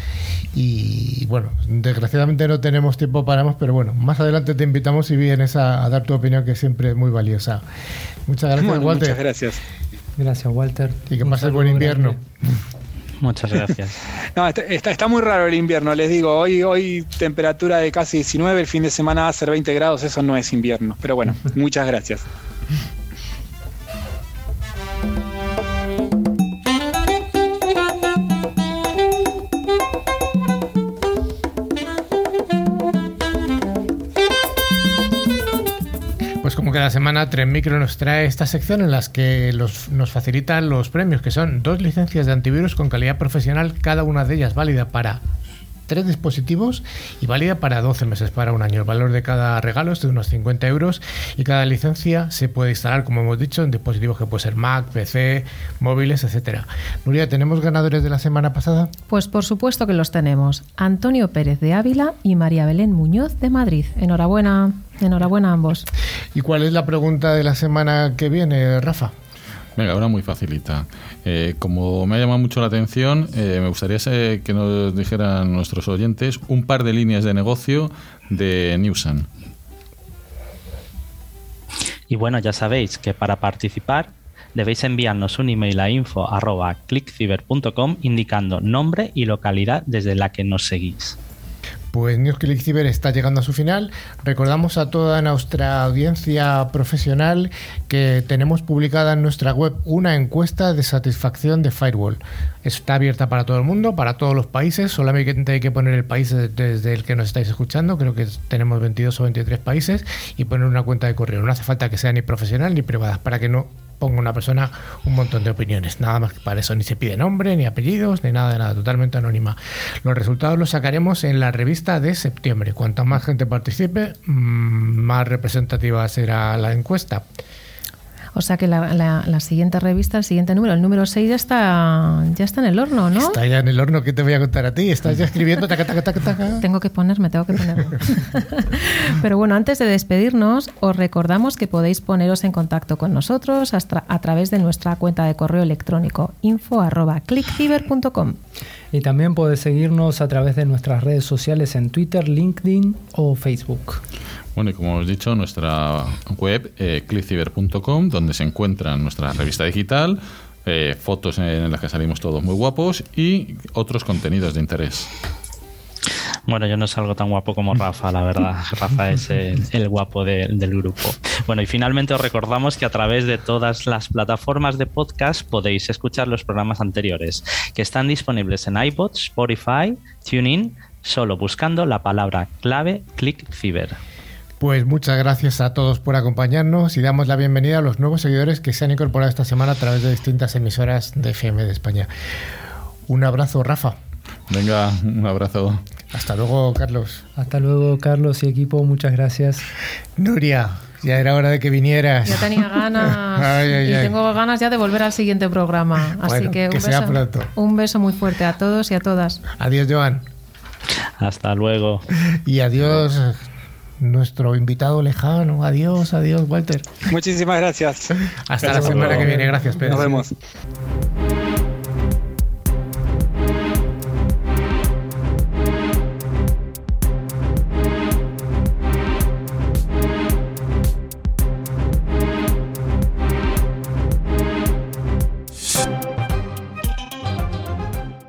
Y bueno, desgraciadamente no tenemos tiempo para más, pero bueno, más adelante te invitamos y vienes a, dar tu opinión, que siempre es muy valiosa. Muchas gracias, Walter. Muchas gracias. Gracias, Walter. Y que pases buen invierno. Muchas gracias. no, está, está, muy raro el invierno, les digo. Hoy, hoy temperatura de casi 19, el fin de semana va a ser 20 grados, eso no es invierno. Pero bueno, muchas gracias. Como cada semana, Tren Micro nos trae esta sección en las que nos facilitan los premios, que son dos licencias de antivirus con calidad profesional, cada una de ellas válida para tres dispositivos y válida para 12 meses, para un año. El valor de cada regalo es de unos 50 euros y cada licencia se puede instalar, como hemos dicho, en dispositivos que puede ser Mac, PC, móviles, etcétera. Nuria, ¿tenemos ganadores de la semana pasada? Pues por supuesto que los tenemos. Antonio Pérez de Ávila y María Belén Muñoz de Madrid. Enhorabuena, enhorabuena a ambos. ¿Y cuál es la pregunta de la semana que viene, Rafa? Venga, ahora muy facilita. Eh, como me ha llamado mucho la atención, eh, me gustaría que nos dijeran nuestros oyentes un par de líneas de negocio de Newsan. Y bueno, ya sabéis que para participar debéis enviarnos un email a info.clickciber.com indicando nombre y localidad desde la que nos seguís. Pues Click Cyber está llegando a su final. Recordamos a toda nuestra audiencia profesional que tenemos publicada en nuestra web una encuesta de satisfacción de Firewall. Está abierta para todo el mundo, para todos los países. Solamente hay que poner el país desde el que nos estáis escuchando. Creo que tenemos 22 o 23 países y poner una cuenta de correo. No hace falta que sea ni profesional ni privada para que no ponga una persona un montón de opiniones. Nada más que para eso. Ni se pide nombre, ni apellidos, ni nada nada. Totalmente anónima. Los resultados los sacaremos en la revista de septiembre. Cuanta más gente participe, mm, más representativa será la encuesta. O sea que la, siguiente revista, el siguiente número, el número 6 ya está, ya está en el horno, ¿no? Está ya en el horno, ¿qué te voy a contar a ti? Estás ya escribiendo, taca, taca, taca, taca. Tengo que ponerme, tengo que ponerme. Pero bueno, antes de despedirnos, os recordamos que podéis poneros en contacto con nosotros a través de nuestra cuenta de correo electrónico info.clickciber.com. Y también podéis seguirnos a través de nuestras redes sociales en Twitter, LinkedIn o Facebook. Bueno, y como hemos dicho, nuestra web, eh, clickciber.com, donde se encuentra nuestra revista digital, eh, fotos en las que salimos todos muy guapos y otros contenidos de interés. Bueno, yo no salgo tan guapo como Rafa, la verdad. Rafa es el, guapo del grupo. Bueno, y finalmente os recordamos que a través de todas las plataformas de podcast podéis escuchar los programas anteriores, que están disponibles en iPod, Spotify, TuneIn, solo buscando la palabra clave ClickCiber. Pues muchas gracias a todos por acompañarnos y damos la bienvenida a los nuevos seguidores que se han incorporado esta semana a través de distintas emisoras de FM de España. Un abrazo, Rafa. Venga, un abrazo. Hasta luego, Carlos. Hasta luego, Carlos y equipo. Muchas gracias. Nuria, ya era hora de que vinieras. Ya tenía ganas. y tengo ganas ya de volver al siguiente programa. Así que, un, beso, un beso muy fuerte a todos y a todas. Adiós, Joan. Hasta luego. Y adiós, nuestro invitado lejano. Adiós, adiós, Walter. Muchísimas gracias. Hasta la semana que viene. Gracias, Pedro. Nos vemos.